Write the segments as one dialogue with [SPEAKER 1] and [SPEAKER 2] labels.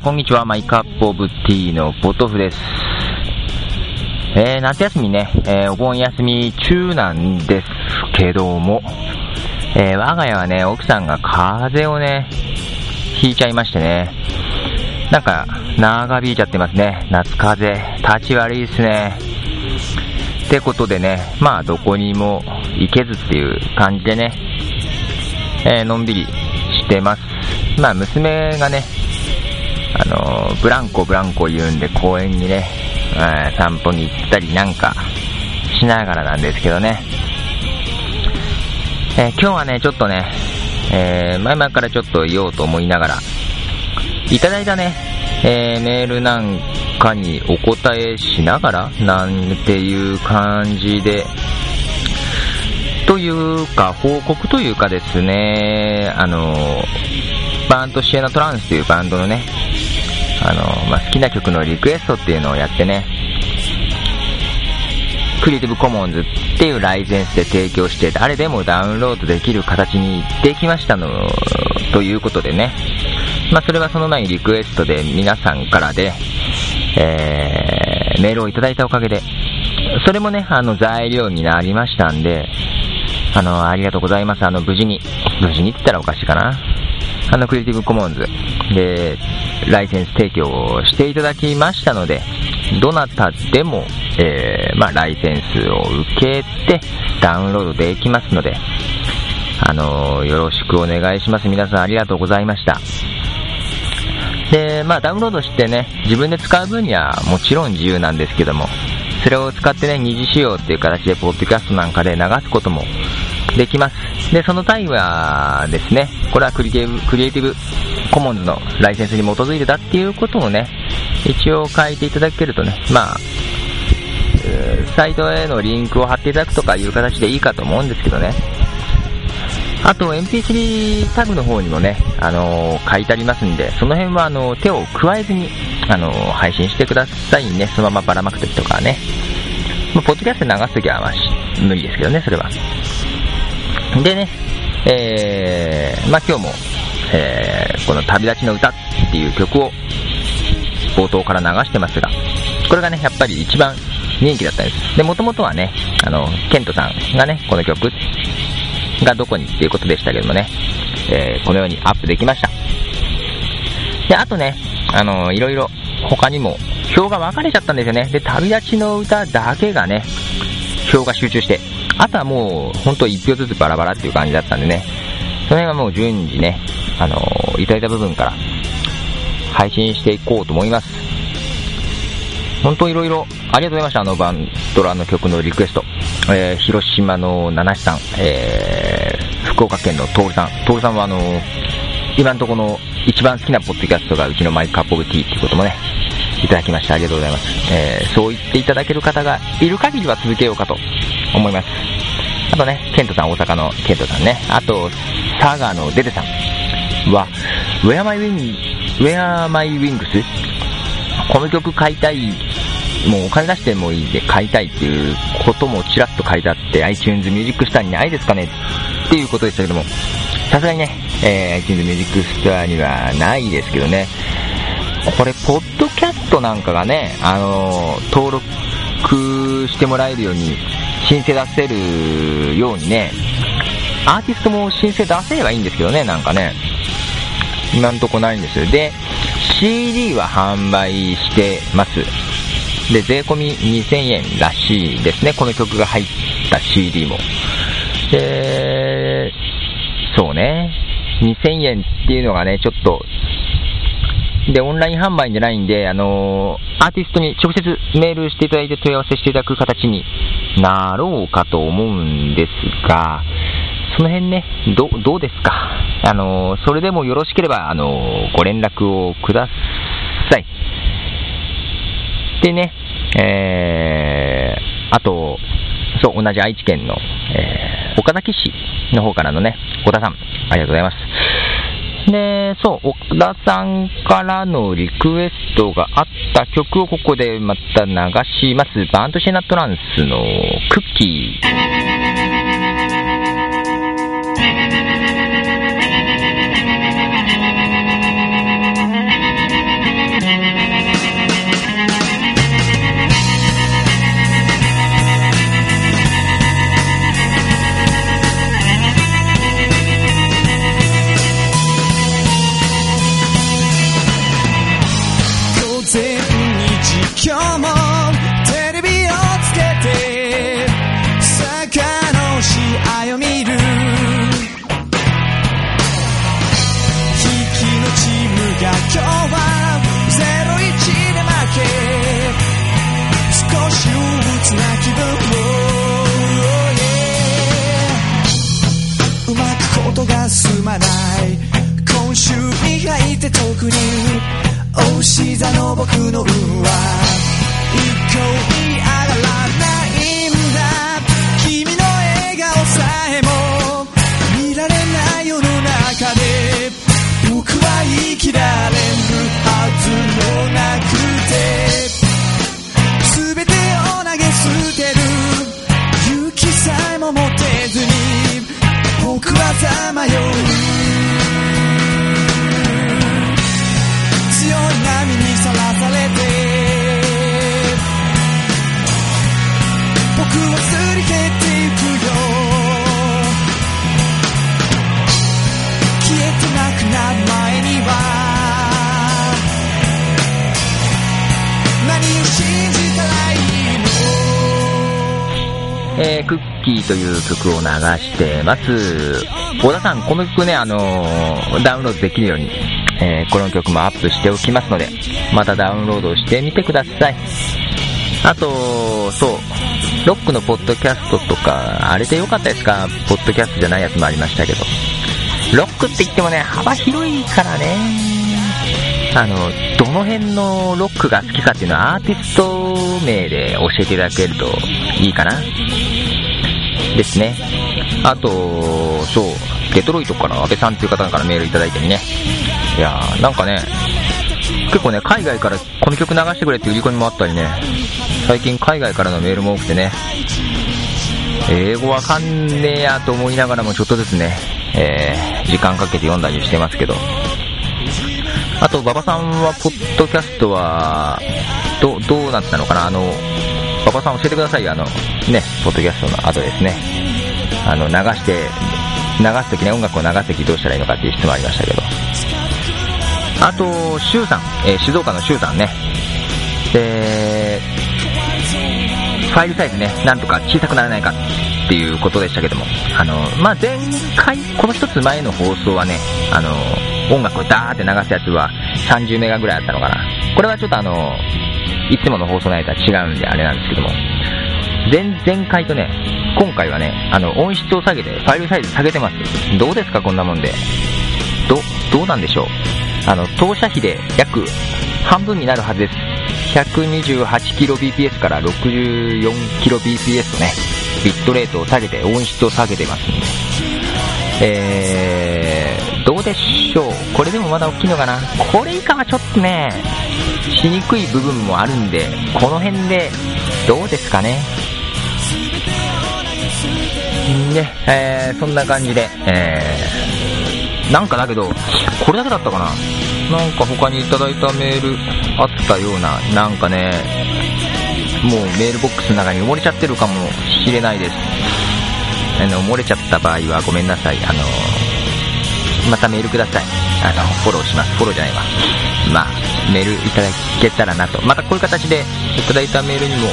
[SPEAKER 1] こんにちは、マイカップオブティーのポトフです。えー、夏休みね、えー、お盆休み中なんですけども、え、我が家はね、奥さんが風邪をね、ひいちゃいましてね、なんか、長引いちゃってますね。夏風邪、立ち悪いですね。ってことでね、まあ、どこにも行けずっていう感じでね、え、のんびりしてます。まあ、娘がね、あのブランコブランコ言うんで公園にね、散歩に行ったりなんかしながらなんですけどね。えー、今日はね、ちょっとね、えー、前々からちょっと言おうと思いながら、いただいたね、えー、メールなんかにお答えしながら、なんていう感じで、というか、報告というかですね、あの、バンドシエナトランスというバンドのね、あの、まあ、好きな曲のリクエストっていうのをやってね、クリエイティブコモンズっていうライセンスで提供して、誰でもダウンロードできる形にできましたの、ということでね、まあ、それはその前にリクエストで皆さんからで、えー、メールをいただいたおかげで、それもね、あの、材料になりましたんで、あの、ありがとうございます。あの、無事に、無事にって言ったらおかしいかな。あの、クリエイティブコモンズで、ライセンス提供をしていただきましたので、どなたでも、えー、まあ、ライセンスを受けてダウンロードできますので、あの、よろしくお願いします。皆さんありがとうございました。で、まあ、ダウンロードしてね、自分で使う分にはもちろん自由なんですけども、それを使ってね、二次使用っていう形で、ポッドキャストなんかで流すこともできます。で、その単位はですね、これはクリエイティブ、クリエイティブコモンズのライセンスに基づいてたっていうことをね、一応書いていただけるとね、まあ、サイトへのリンクを貼っていただくとかいう形でいいかと思うんですけどね。あと MP3 タグの方にもね、あのー、書いてありますんで、その辺はあの手を加えずに、あのー、配信してくださいね。そのままばらまくときとかね。まあ、ポッドキャスト流すときは、まあ、無理ですけどね、それは。でね、えー、まあ、今日も、えー、この旅立ちの歌っていう曲を冒頭から流してますが、これがね、やっぱり一番人気だったんです。で、もともとはね、あの、ケントさんがね、この曲がどこにっていうことでしたけどもね、えー、このようにアップできました。で、あとね、あの、いろいろ他にも票が分かれちゃったんですよね。で、旅立ちの歌だけがね、票が集中して、あとはもう、ほんと1票ずつバラバラっていう感じだったんでね、その辺はもう順次ね、あのいただいた部分から配信していこうと思います。本当いろいろありがとうございました。あのバンドラの曲のリクエスト。えー、広島の七七さん、えー、福岡県の徹さん。徹さんはあの今のところの一番好きなポッドキャストがうちのマイクアップオブティーっていうこともね、いただきました。ありがとうございます。えー、そう言っていただける方がいる限りは続けようかと思います。あとね、ケントさん、大阪のケントさんね。あと、佐賀のデデさんは、Where My Wings, Where My Wings? この曲買いたい、もうお金出してもいいで買いたいっていうこともちらっと書いてあって、iTunes Music Store にないですかね？っていうことでしたけども、さすがにね、えー、iTunes Music Store にはないですけどね、これ、ポッドキャストなんかがね、あのー、登録してもらえるように、申請出せるようにね、アーティストも申請出せればいいんですけどね、なんかね。今んとこないんですよ。で、CD は販売してます。で、税込み2000円らしいですね。この曲が入った CD も。で、そうね。2000円っていうのがね、ちょっと、で、オンライン販売じゃないんで、あのー、アーティストに直接メールしていただいて問い合わせしていただく形になろうかと思うんですが、その辺ね、どどうですか、あのそれでもよろしければ、あのご連絡をください。でね、えー、あと、そう、同じ愛知県の、えー、岡崎市の方からのね、小田さん、ありがとうございます。で、そう、奥田さんからのリクエストがあった曲をここでまた流します。バンドシェナトランスのクッキー。
[SPEAKER 2] 僕の運
[SPEAKER 1] ー、クッキーという曲を流してます。小田さん、この曲ね、あのーダウンロードできるように、えーこの曲もアップしておきますので、またダウンロードしてみてください。あと、そう、ロックのポッドキャストとか、あれでよかったですか？ポッドキャストじゃないやつもありましたけど。ロックって言ってもね、幅広いからね。あの、どの辺のロックが好きかっていうのはアーティスト名で教えていただけるといいかな。ですね。あと、そう、デトロイトから安倍さんっていう方からメールいただいてね。いやー、なんかね、結構ね、海外からこの曲流してくれって売り込みもあったりね、最近海外からのメールも多くてね、英語わかんねえやと思いながらもちょっとずつね、えー、時間かけて読んだりしてますけど、あと、馬場さんは、ポッドキャストは、ど、どうなったのかな？あの、馬場さん教えてくださいよ、あの、ね、ポッドキャストの後ですね。あの、流して、流すときね、音楽を流すときどうしたらいいのかっていう質問ありましたけど。あと、シュウさん、えー静岡のシュウさんね。で、ファイルサイズね、なんとか小さくならないかっていうことでしたけども、あの、まあ、前回、この一つ前の放送はね、あの、音楽をダーって流すやつは30メガぐらいあったのかな。これはちょっとあの、いつもの放送のやつは違うんであれなんですけども、前、前回とね、今回はね、あの、音質を下げて、ファイルサイズ下げてます。どうですか、こんなもんで。ど、どうなんでしょう。あの、投射比で約半分になるはずです。128kbps から 64kbps とね、ビットレートを下げて、音質を下げてますんで。えー、どうでしょう。これでもまだ大きいのかな。これ以下はちょっとね、しにくい部分もあるんで、この辺で、どうですかね。ね、えー、そんな感じで、えー、なんかだけど、これだけだったかななんか他にいただいたメールあったような、なんかね、もうメールボックスの中に埋もれちゃってるかもしれないです。あの、漏れちゃった場合はごめんなさい。あの、またメールください。あの、フォローします。フォローじゃないわ。まあ、メールいただけたらなと。またこういう形でいただいたメールにも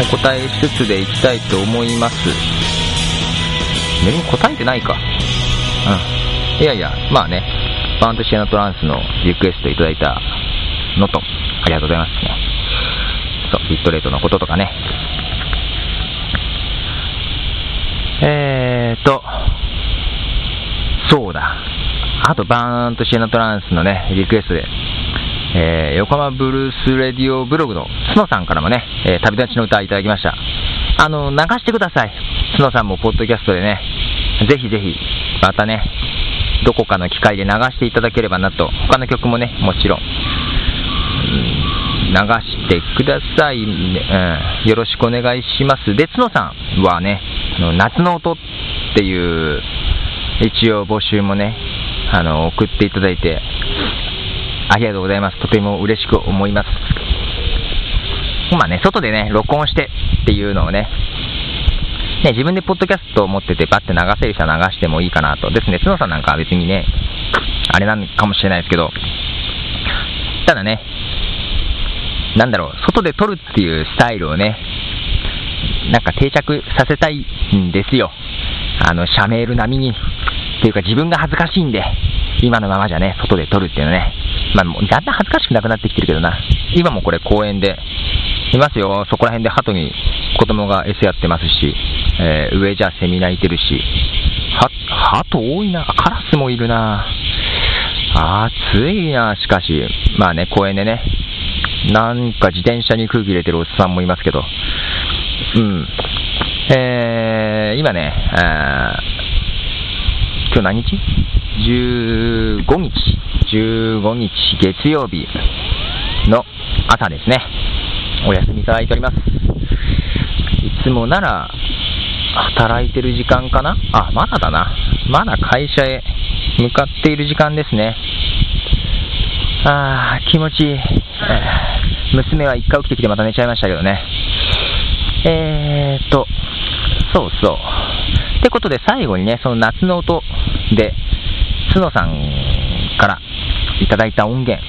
[SPEAKER 1] お答えしつつでいきたいと思います。メールに答えてないか。うん。いやいや、まあね、バンとシアナトランスのリクエストいただいたのと、ありがとうございますね。そう、ビットレートのこととかね。えーと、そうだ。あと、バーンとシエナトランスのね、リクエストで、えー、横浜ブルースレディオブログの角さんからもね、えー旅立ちの歌いただきました。あの、流してください。角さんもポッドキャストでね、ぜひぜひ、またね、どこかの機会で流していただければなと、他の曲もね、もちろん、流してください、ねうん、よろしくお願いします。で、角さんはね、夏の音っていう、一応募集もね、あの、送っていただいて、ありがとうございます。とても嬉しく思います。まあね、外でね、録音してっていうのをね、ね、自分でポッドキャストを持っててバッて流せる人は流してもいいかなと。ですね、角さんなんかは別にね、あれなのかもしれないですけど、ただね、なんだろう、外で撮るっていうスタイルをね、なんか定着させたいんですよ。あの、シャメール並みに。っていうか自分が恥ずかしいんで、今のままじゃね、外で撮るっていうのね。まあ、もうだんだん恥ずかしくなくなってきてるけどな。今もこれ公園で、いますよ。そこら辺で鳩に子供が餌やってますし、えー上じゃセミ鳴いてるし、は、鳩多いな。カラスもいるな。暑いな、しかし。まあね、公園でね、なんか自転車に空気入れてるおっさんもいますけど、うん。えー、今ね、あ今日何日 ?15 日、15日月曜日の朝ですね。お休みいただいております。いつもなら、働いてる時間かな？あ、まだだな。まだ会社へ向かっている時間ですね。あー、気持ちいい。娘は一回起きてきてまた寝ちゃいましたけどね。えーと、そうそう。ってことで最後にね、その夏の音で、角さんからいただいた音源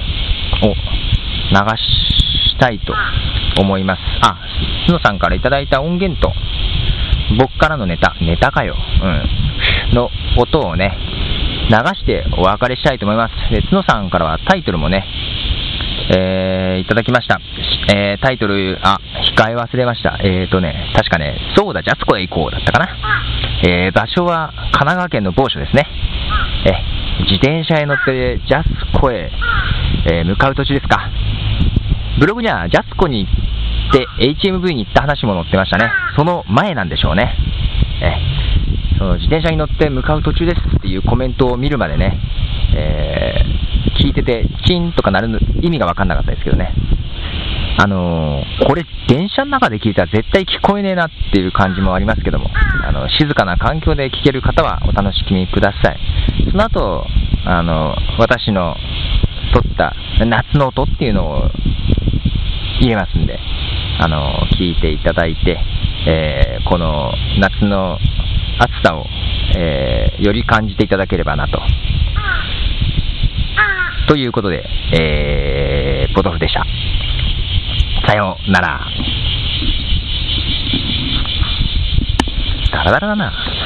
[SPEAKER 1] を流したいと思います。あ、角さんからいただいた音源と、僕からのネタ、ネタかよ、うん、の音をね、流してお別れしたいと思います。で、角さんからはタイトルもね、えーいただきました。えータイトル、あ、控え忘れました。えーとね、確かね、そうだ、ジャスコへ行こうだったかな。えー場所は神奈川県の某所ですね。え、自転車へ乗ってジャスコへ、え向かう途中ですか。ブログにはジャスコに行って HMV に行った話も載ってましたね。その前なんでしょうね。えその自転車に乗って向かう途中ですっていうコメントを見るまでね、えー聞いてて、チンとかなるの意味が分かんなかったですけどね。あのーこれ、電車の中で聞いたら絶対聞こえねえなっていう感じもありますけども、あの静かな環境で聞ける方はお楽しみください。その後、あの私の撮った夏の音っていうのを入れますんで、あの聞いていただいて、えーこの夏の暑さを、えーより感じていただければなと。ということで、えー、ポトフでした。さようなら。ダラダラだな。